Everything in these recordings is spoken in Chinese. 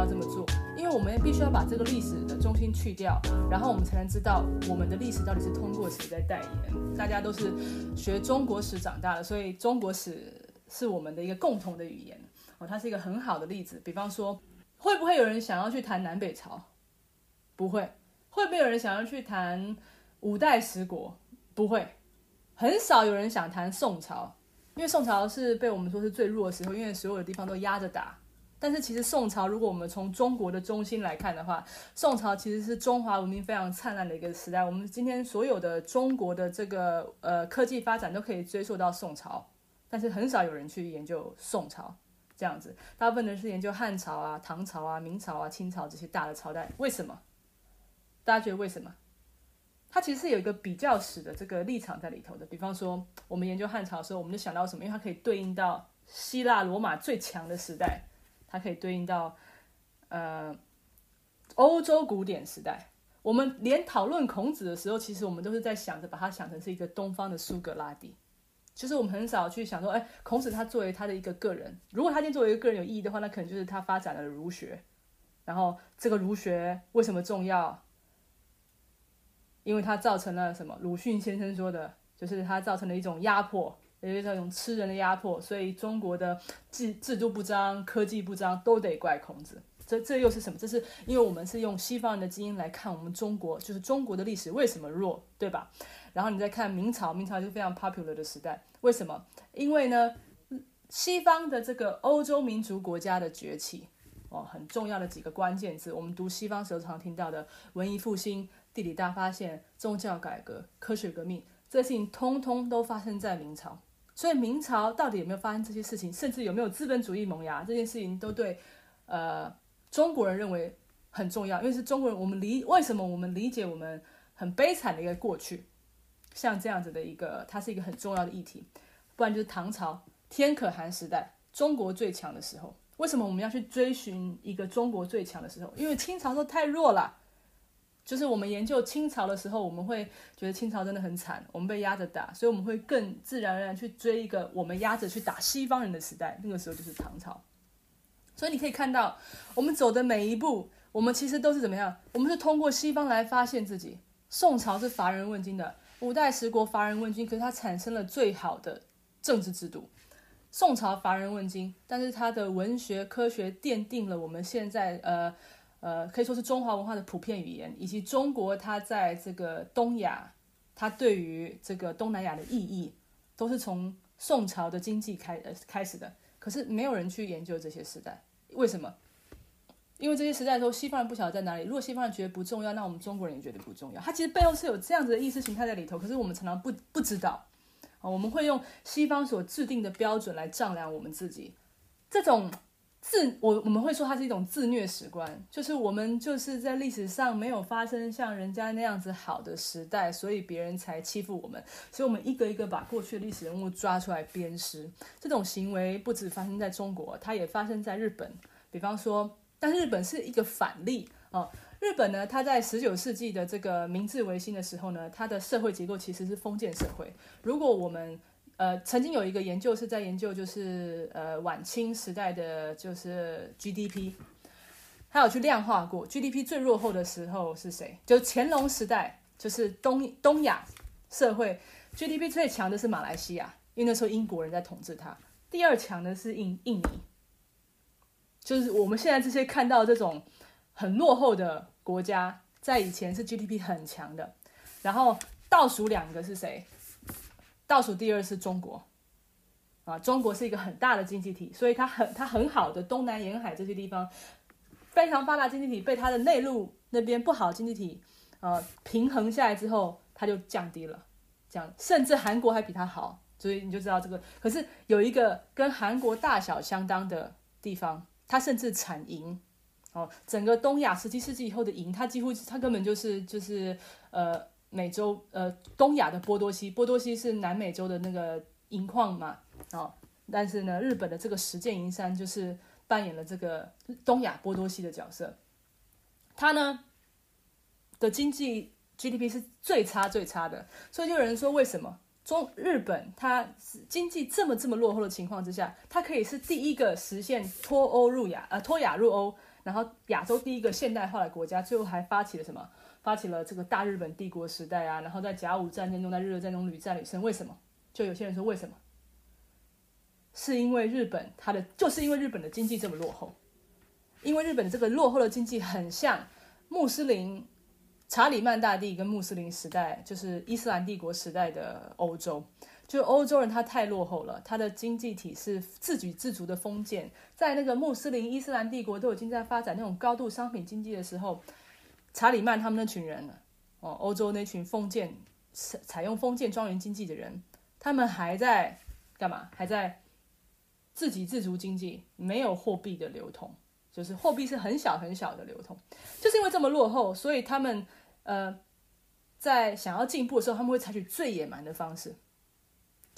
要这么做？因为我们必须要把这个历史的中心去掉，然后我们才能知道我们的历史到底是通过谁在代言。大家都是学中国史长大的，所以中国史是我们的一个共同的语言哦，它是一个很好的例子。比方说，会不会有人想要去谈南北朝？不会。会不会有人想要去谈五代十国？不会。很少有人想谈宋朝，因为宋朝是被我们说是最弱的时候，因为所有的地方都压着打。但是其实宋朝，如果我们从中国的中心来看的话，宋朝其实是中华文明非常灿烂的一个时代。我们今天所有的中国的这个呃科技发展都可以追溯到宋朝，但是很少有人去研究宋朝这样子，大部分人是研究汉朝啊、唐朝啊、明朝啊、清朝这些大的朝代。为什么？大家觉得为什么？它其实是有一个比较史的这个立场在里头的。比方说，我们研究汉朝的时候，我们就想到什么？因为它可以对应到希腊罗马最强的时代。它可以对应到，呃，欧洲古典时代。我们连讨论孔子的时候，其实我们都是在想着把它想成是一个东方的苏格拉底。其实我们很少去想说，哎，孔子他作为他的一个个人，如果他今天作为一个个人有意义的话，那可能就是他发展了儒学。然后这个儒学为什么重要？因为它造成了什么？鲁迅先生说的，就是它造成了一种压迫。有一种吃人的压迫，所以中国的制制度不彰、科技不彰，都得怪孔子。这这又是什么？这是因为我们是用西方人的基因来看我们中国，就是中国的历史为什么弱，对吧？然后你再看明朝，明朝就非常 popular 的时代，为什么？因为呢，西方的这个欧洲民族国家的崛起，哦，很重要的几个关键字，我们读西方时候常听到的文艺复兴、地理大发现、宗教改革、科学革命，这些事情通通都发生在明朝。所以明朝到底有没有发生这些事情，甚至有没有资本主义萌芽，这件事情都对，呃，中国人认为很重要，因为是中国人，我们理为什么我们理解我们很悲惨的一个过去，像这样子的一个，它是一个很重要的议题，不然就是唐朝天可汗时代，中国最强的时候，为什么我们要去追寻一个中国最强的时候？因为清朝都太弱了。就是我们研究清朝的时候，我们会觉得清朝真的很惨，我们被压着打，所以我们会更自然而然去追一个我们压着去打西方人的时代，那个时候就是唐朝。所以你可以看到，我们走的每一步，我们其实都是怎么样？我们是通过西方来发现自己。宋朝是乏人问津的，五代十国乏人问津，可是它产生了最好的政治制度。宋朝乏人问津，但是它的文学科学奠定了我们现在呃。呃，可以说是中华文化的普遍语言，以及中国它在这个东亚，它对于这个东南亚的意义，都是从宋朝的经济开呃开始的。可是没有人去研究这些时代，为什么？因为这些时代的时候，西方人不晓得在哪里。如果西方人觉得不重要，那我们中国人也觉得不重要。它其实背后是有这样子的意识形态在里头，可是我们常常不不知道。啊，我们会用西方所制定的标准来丈量我们自己，这种。自我我们会说它是一种自虐史观，就是我们就是在历史上没有发生像人家那样子好的时代，所以别人才欺负我们，所以我们一个一个把过去的历史人物抓出来鞭尸。这种行为不止发生在中国，它也发生在日本。比方说，但日本是一个反例哦。日本呢，它在十九世纪的这个明治维新的时候呢，它的社会结构其实是封建社会。如果我们呃，曾经有一个研究是在研究，就是呃晚清时代的就是 GDP，他有去量化过 GDP 最落后的时候是谁？就乾隆时代，就是东东亚社会 GDP 最强的是马来西亚，因为那时候英国人在统治它。第二强的是印印尼，就是我们现在这些看到这种很落后的国家，在以前是 GDP 很强的。然后倒数两个是谁？倒数第二是中国，啊，中国是一个很大的经济体，所以它很它很好的东南沿海这些地方非常发达经济体被它的内陆那边不好经济体呃平衡下来之后，它就降低了，这样甚至韩国还比它好，所以你就知道这个。可是有一个跟韩国大小相当的地方，它甚至产银哦，整个东亚十七世纪以后的银，它几乎它根本就是就是呃。美洲呃，东亚的波多西，波多西是南美洲的那个银矿嘛，哦，但是呢，日本的这个石见银山就是扮演了这个东亚波多西的角色，它呢的经济 GDP 是最差最差的，所以就有人说，为什么中日本它经济这么这么落后的情况之下，它可以是第一个实现脱欧入亚，呃，脱亚入欧。然后亚洲第一个现代化的国家，最后还发起了什么？发起了这个大日本帝国时代啊，然后在甲午战争中，在日俄战争屡战屡胜。为什么？就有些人说为什么？是因为日本它的就是因为日本的经济这么落后，因为日本这个落后的经济很像穆斯林查理曼大帝跟穆斯林时代，就是伊斯兰帝国时代的欧洲。就欧洲人他太落后了，他的经济体是自给自足的封建，在那个穆斯林伊斯兰帝国都已经在发展那种高度商品经济的时候，查理曼他们那群人呢哦，欧洲那群封建采采用封建庄园经济的人，他们还在干嘛？还在自给自足经济，没有货币的流通，就是货币是很小很小的流通，就是因为这么落后，所以他们呃在想要进步的时候，他们会采取最野蛮的方式。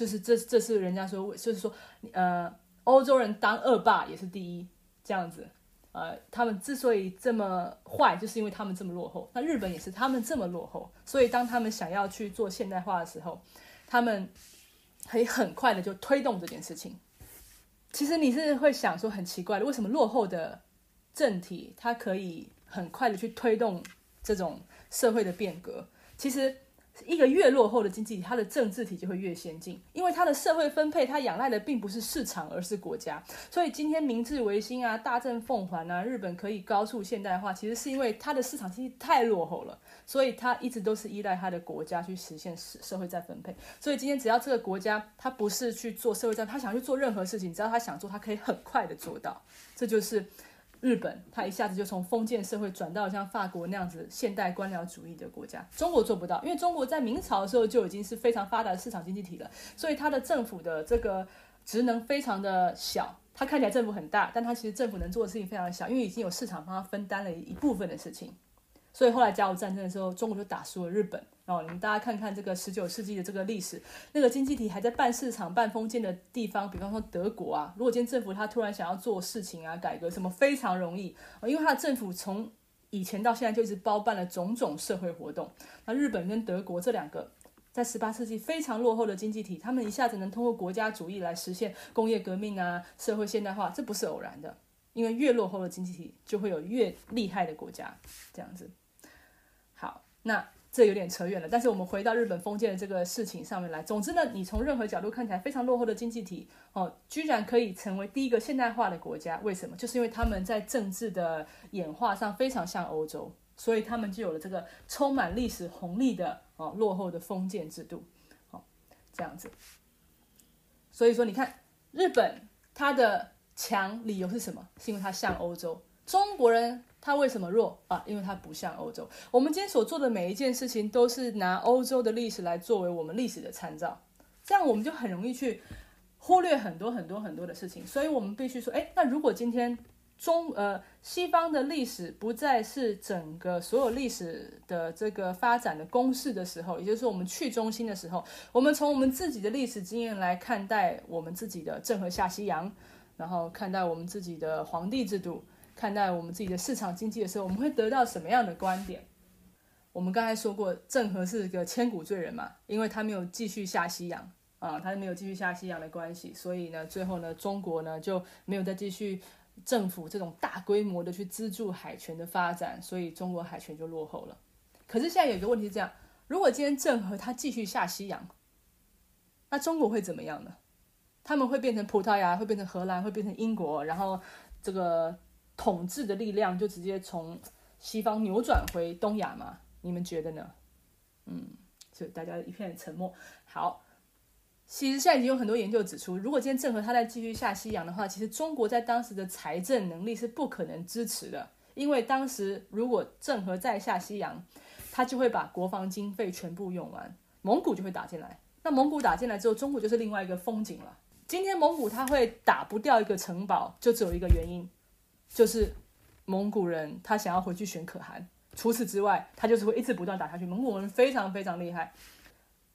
就是这，这是人家说，就是说，呃，欧洲人当恶霸也是第一，这样子，呃，他们之所以这么坏，就是因为他们这么落后。那日本也是，他们这么落后，所以当他们想要去做现代化的时候，他们可以很快的就推动这件事情。其实你是会想说，很奇怪的，为什么落后的政体它可以很快的去推动这种社会的变革？其实。一个越落后的经济体，它的政治体就会越先进，因为它的社会分配，它仰赖的并不是市场，而是国家。所以今天明治维新啊，大正奉还啊，日本可以高速现代化，其实是因为它的市场经济太落后了，所以它一直都是依赖它的国家去实现社社会再分配。所以今天只要这个国家它不是去做社会再，它想去做任何事情，只要他想做，他可以很快的做到。这就是。日本，它一下子就从封建社会转到像法国那样子现代官僚主义的国家。中国做不到，因为中国在明朝的时候就已经是非常发达的市场经济体了，所以它的政府的这个职能非常的小。它看起来政府很大，但它其实政府能做的事情非常小，因为已经有市场帮它分担了一部分的事情。所以后来甲午战争的时候，中国就打输了日本。哦，你们大家看看这个十九世纪的这个历史，那个经济体还在办市场、办封建的地方，比方说德国啊。如果今天政府他突然想要做事情啊、改革什么，非常容易因为他的政府从以前到现在就一直包办了种种社会活动。那日本跟德国这两个在十八世纪非常落后的经济体，他们一下子能通过国家主义来实现工业革命啊、社会现代化，这不是偶然的。因为越落后的经济体，就会有越厉害的国家，这样子。那。这有点扯远了，但是我们回到日本封建的这个事情上面来。总之呢，你从任何角度看起来非常落后的经济体哦，居然可以成为第一个现代化的国家，为什么？就是因为他们在政治的演化上非常像欧洲，所以他们就有了这个充满历史红利的哦落后的封建制度，好这样子。所以说，你看日本它的强理由是什么？是因为它像欧洲，中国人。它为什么弱啊？因为它不像欧洲。我们今天所做的每一件事情，都是拿欧洲的历史来作为我们历史的参照，这样我们就很容易去忽略很多很多很多的事情。所以我们必须说，哎，那如果今天中呃西方的历史不再是整个所有历史的这个发展的公式的时候，也就是我们去中心的时候，我们从我们自己的历史经验来看待我们自己的郑和下西洋，然后看待我们自己的皇帝制度。看待我们自己的市场经济的时候，我们会得到什么样的观点？我们刚才说过，郑和是个千古罪人嘛，因为他没有继续下西洋啊，他没有继续下西洋的关系，所以呢，最后呢，中国呢就没有再继续政府这种大规模的去资助海权的发展，所以中国海权就落后了。可是现在有一个问题是这样：如果今天郑和他继续下西洋，那中国会怎么样呢？他们会变成葡萄牙，会变成荷兰，会变成英国，然后这个。统治的力量就直接从西方扭转回东亚吗？你们觉得呢？嗯，所以大家一片沉默。好，其实现在已经有很多研究指出，如果今天郑和他再继续下西洋的话，其实中国在当时的财政能力是不可能支持的，因为当时如果郑和再下西洋，他就会把国防经费全部用完，蒙古就会打进来。那蒙古打进来之后，中国就是另外一个风景了。今天蒙古他会打不掉一个城堡，就只有一个原因。就是蒙古人，他想要回去选可汗。除此之外，他就是会一直不断打下去。蒙古人非常非常厉害，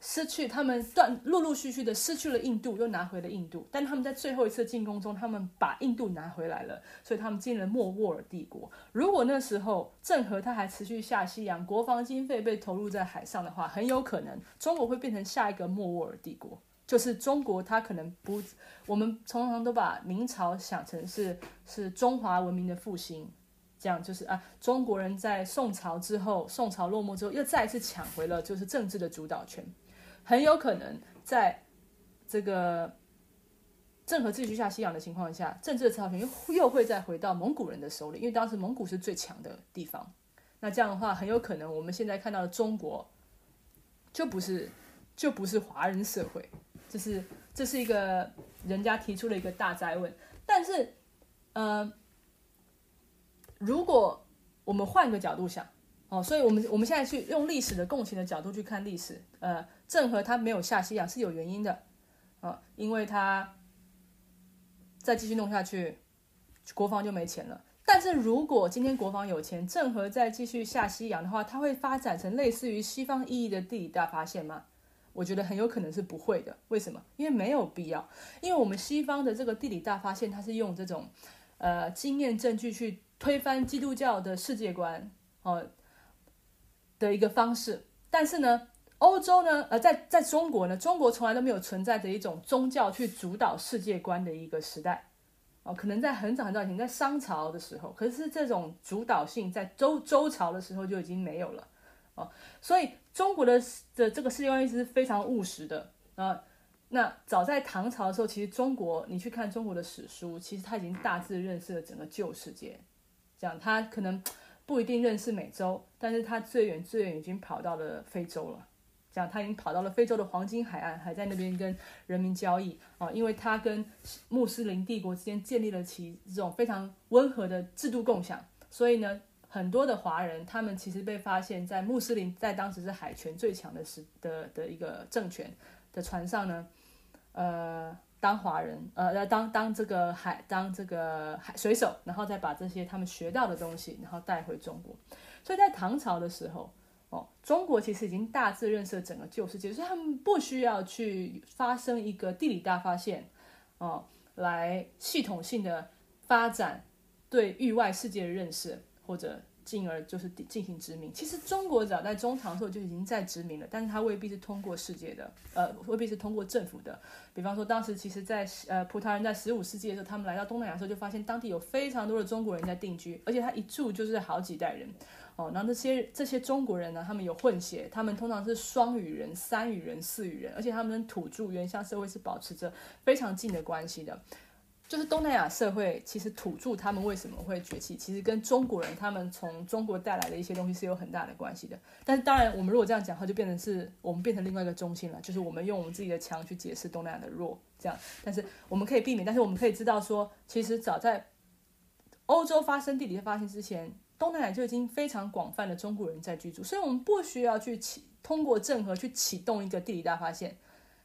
失去他们断陆陆续续的失去了印度，又拿回了印度。但他们在最后一次进攻中，他们把印度拿回来了，所以他们进了莫卧儿帝国。如果那时候郑和他还持续下西洋，国防经费被投入在海上的话，很有可能中国会变成下一个莫卧儿帝国。就是中国，它可能不，我们常常都把明朝想成是是中华文明的复兴，这样就是啊，中国人在宋朝之后，宋朝落幕之后，又再一次抢回了就是政治的主导权，很有可能在这个郑和秩序下西洋的情况下，政治的主导权又又会再回到蒙古人的手里，因为当时蒙古是最强的地方。那这样的话，很有可能我们现在看到的中国就不是就不是华人社会，这是这是一个人家提出了一个大灾问，但是呃。如果我们换个角度想，哦，所以我们我们现在去用历史的共情的角度去看历史，呃，郑和他没有下西洋是有原因的，啊，因为他再继续弄下去，国防就没钱了。但是如果今天国防有钱，郑和再继续下西洋的话，他会发展成类似于西方意义的地理大发现吗？我觉得很有可能是不会的。为什么？因为没有必要，因为我们西方的这个地理大发现，它是用这种呃经验证据去。推翻基督教的世界观，哦的一个方式。但是呢，欧洲呢，呃，在在中国呢，中国从来都没有存在着一种宗教去主导世界观的一个时代，哦，可能在很早很早以前，在商朝的时候，可是这种主导性在周周朝的时候就已经没有了，所以中国的的这个世界观一直是非常务实的啊。那早在唐朝的时候，其实中国，你去看中国的史书，其实他已经大致认识了整个旧世界。讲他可能不一定认识美洲，但是他最远最远已经跑到了非洲了。讲他已经跑到了非洲的黄金海岸，还在那边跟人民交易啊，因为他跟穆斯林帝国之间建立了起这种非常温和的制度共享，所以呢，很多的华人他们其实被发现，在穆斯林在当时是海权最强的时的的一个政权的船上呢，呃。当华人，呃，当当这个海，当这个海水手，然后再把这些他们学到的东西，然后带回中国。所以在唐朝的时候，哦，中国其实已经大致认识了整个旧世界，所以他们不需要去发生一个地理大发现，哦，来系统性的发展对域外世界的认识，或者。进而就是进行殖民。其实中国早在中唐时候就已经在殖民了，但是它未必是通过世界的，呃，未必是通过政府的。比方说，当时其实，在呃葡萄牙人在十五世纪的时候，他们来到东南亚的时候，就发现当地有非常多的中国人在定居，而且他一住就是好几代人。哦，然后这些这些中国人呢，他们有混血，他们通常是双语人、三语人、四语人，而且他们跟土著原乡社会是保持着非常近的关系的。就是东南亚社会，其实土著他们为什么会崛起，其实跟中国人他们从中国带来的一些东西是有很大的关系的。但是当然，我们如果这样讲话，就变成是我们变成另外一个中心了，就是我们用我们自己的强去解释东南亚的弱，这样。但是我们可以避免，但是我们可以知道说，其实早在欧洲发生地理发现之前，东南亚就已经非常广泛的中国人在居住，所以我们不需要去启通过郑和去启动一个地理大发现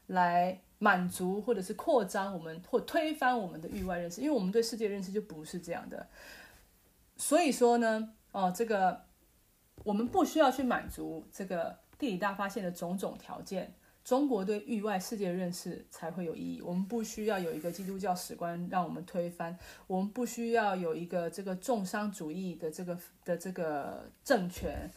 来。满足或者是扩张我们或推翻我们的域外认识，因为我们对世界认识就不是这样的。所以说呢，哦，这个我们不需要去满足这个地理大发现的种种条件，中国对域外世界认识才会有意义。我们不需要有一个基督教史观让我们推翻，我们不需要有一个这个重商主义的这个的这个政权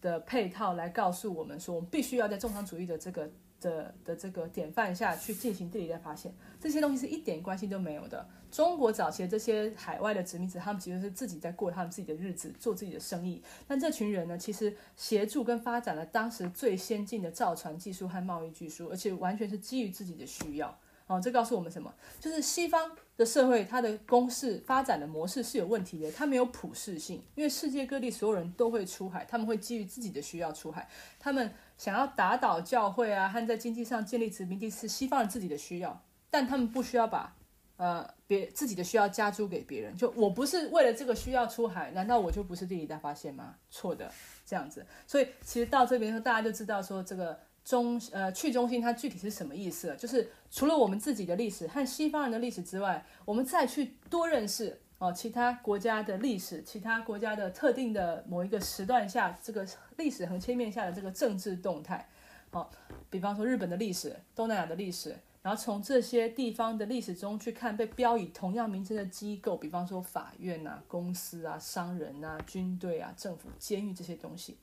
的配套来告诉我们说，我们必须要在重商主义的这个。的的这个典范下去进行地理的发现，这些东西是一点关系都没有的。中国早期的这些海外的殖民者，他们其实是自己在过他们自己的日子，做自己的生意。但这群人呢，其实协助跟发展了当时最先进的造船技术和贸易技术，而且完全是基于自己的需要。哦，这告诉我们什么？就是西方的社会，它的公式发展的模式是有问题的，它没有普适性。因为世界各地所有人都会出海，他们会基于自己的需要出海，他们。想要打倒教会啊，和在经济上建立殖民地是西方人自己的需要，但他们不需要把呃别自己的需要加诸给别人。就我不是为了这个需要出海，难道我就不是地理大发现吗？错的，这样子。所以其实到这边说，大家就知道说这个中呃去中心它具体是什么意思。就是除了我们自己的历史和西方人的历史之外，我们再去多认识。哦，其他国家的历史，其他国家的特定的某一个时段下，这个历史横切面下的这个政治动态，哦，比方说日本的历史、东南亚的历史，然后从这些地方的历史中去看被标以同样名称的机构，比方说法院啊、公司啊、商人啊、军队啊、政府、监狱这些东西，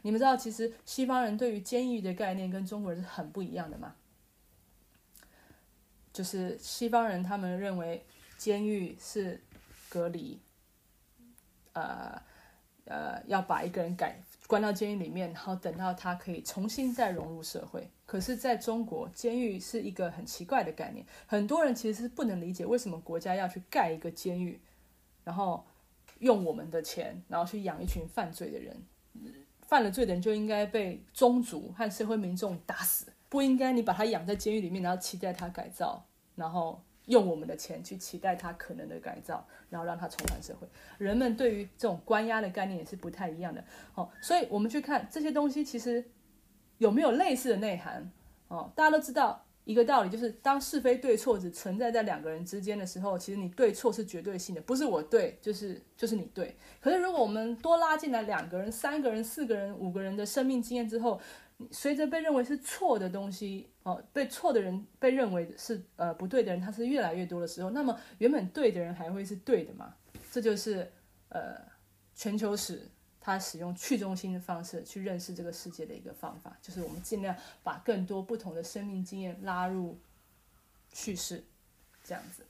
你们知道，其实西方人对于监狱的概念跟中国人是很不一样的嘛？就是西方人他们认为监狱是。隔离，呃呃要把一个人改关到监狱里面，然后等到他可以重新再融入社会。可是，在中国，监狱是一个很奇怪的概念，很多人其实是不能理解为什么国家要去盖一个监狱，然后用我们的钱，然后去养一群犯罪的人。犯了罪的人就应该被宗族和社会民众打死，不应该你把他养在监狱里面，然后期待他改造，然后用我们的钱去期待他可能的改造，然后让他重返社会。人们对于这种关押的概念也是不太一样的。哦，所以我们去看这些东西，其实有没有类似的内涵？哦，大家都知道。一个道理就是，当是非对错只存在在两个人之间的时候，其实你对错是绝对性的，不是我对就是就是你对。可是如果我们多拉进来两个人、三个人、四个人、五个人的生命经验之后，随着被认为是错的东西哦，被错的人被认为是呃不对的人，他是越来越多的时候，那么原本对的人还会是对的吗？这就是呃全球史。他使用去中心的方式去认识这个世界的一个方法，就是我们尽量把更多不同的生命经验拉入叙事，这样子。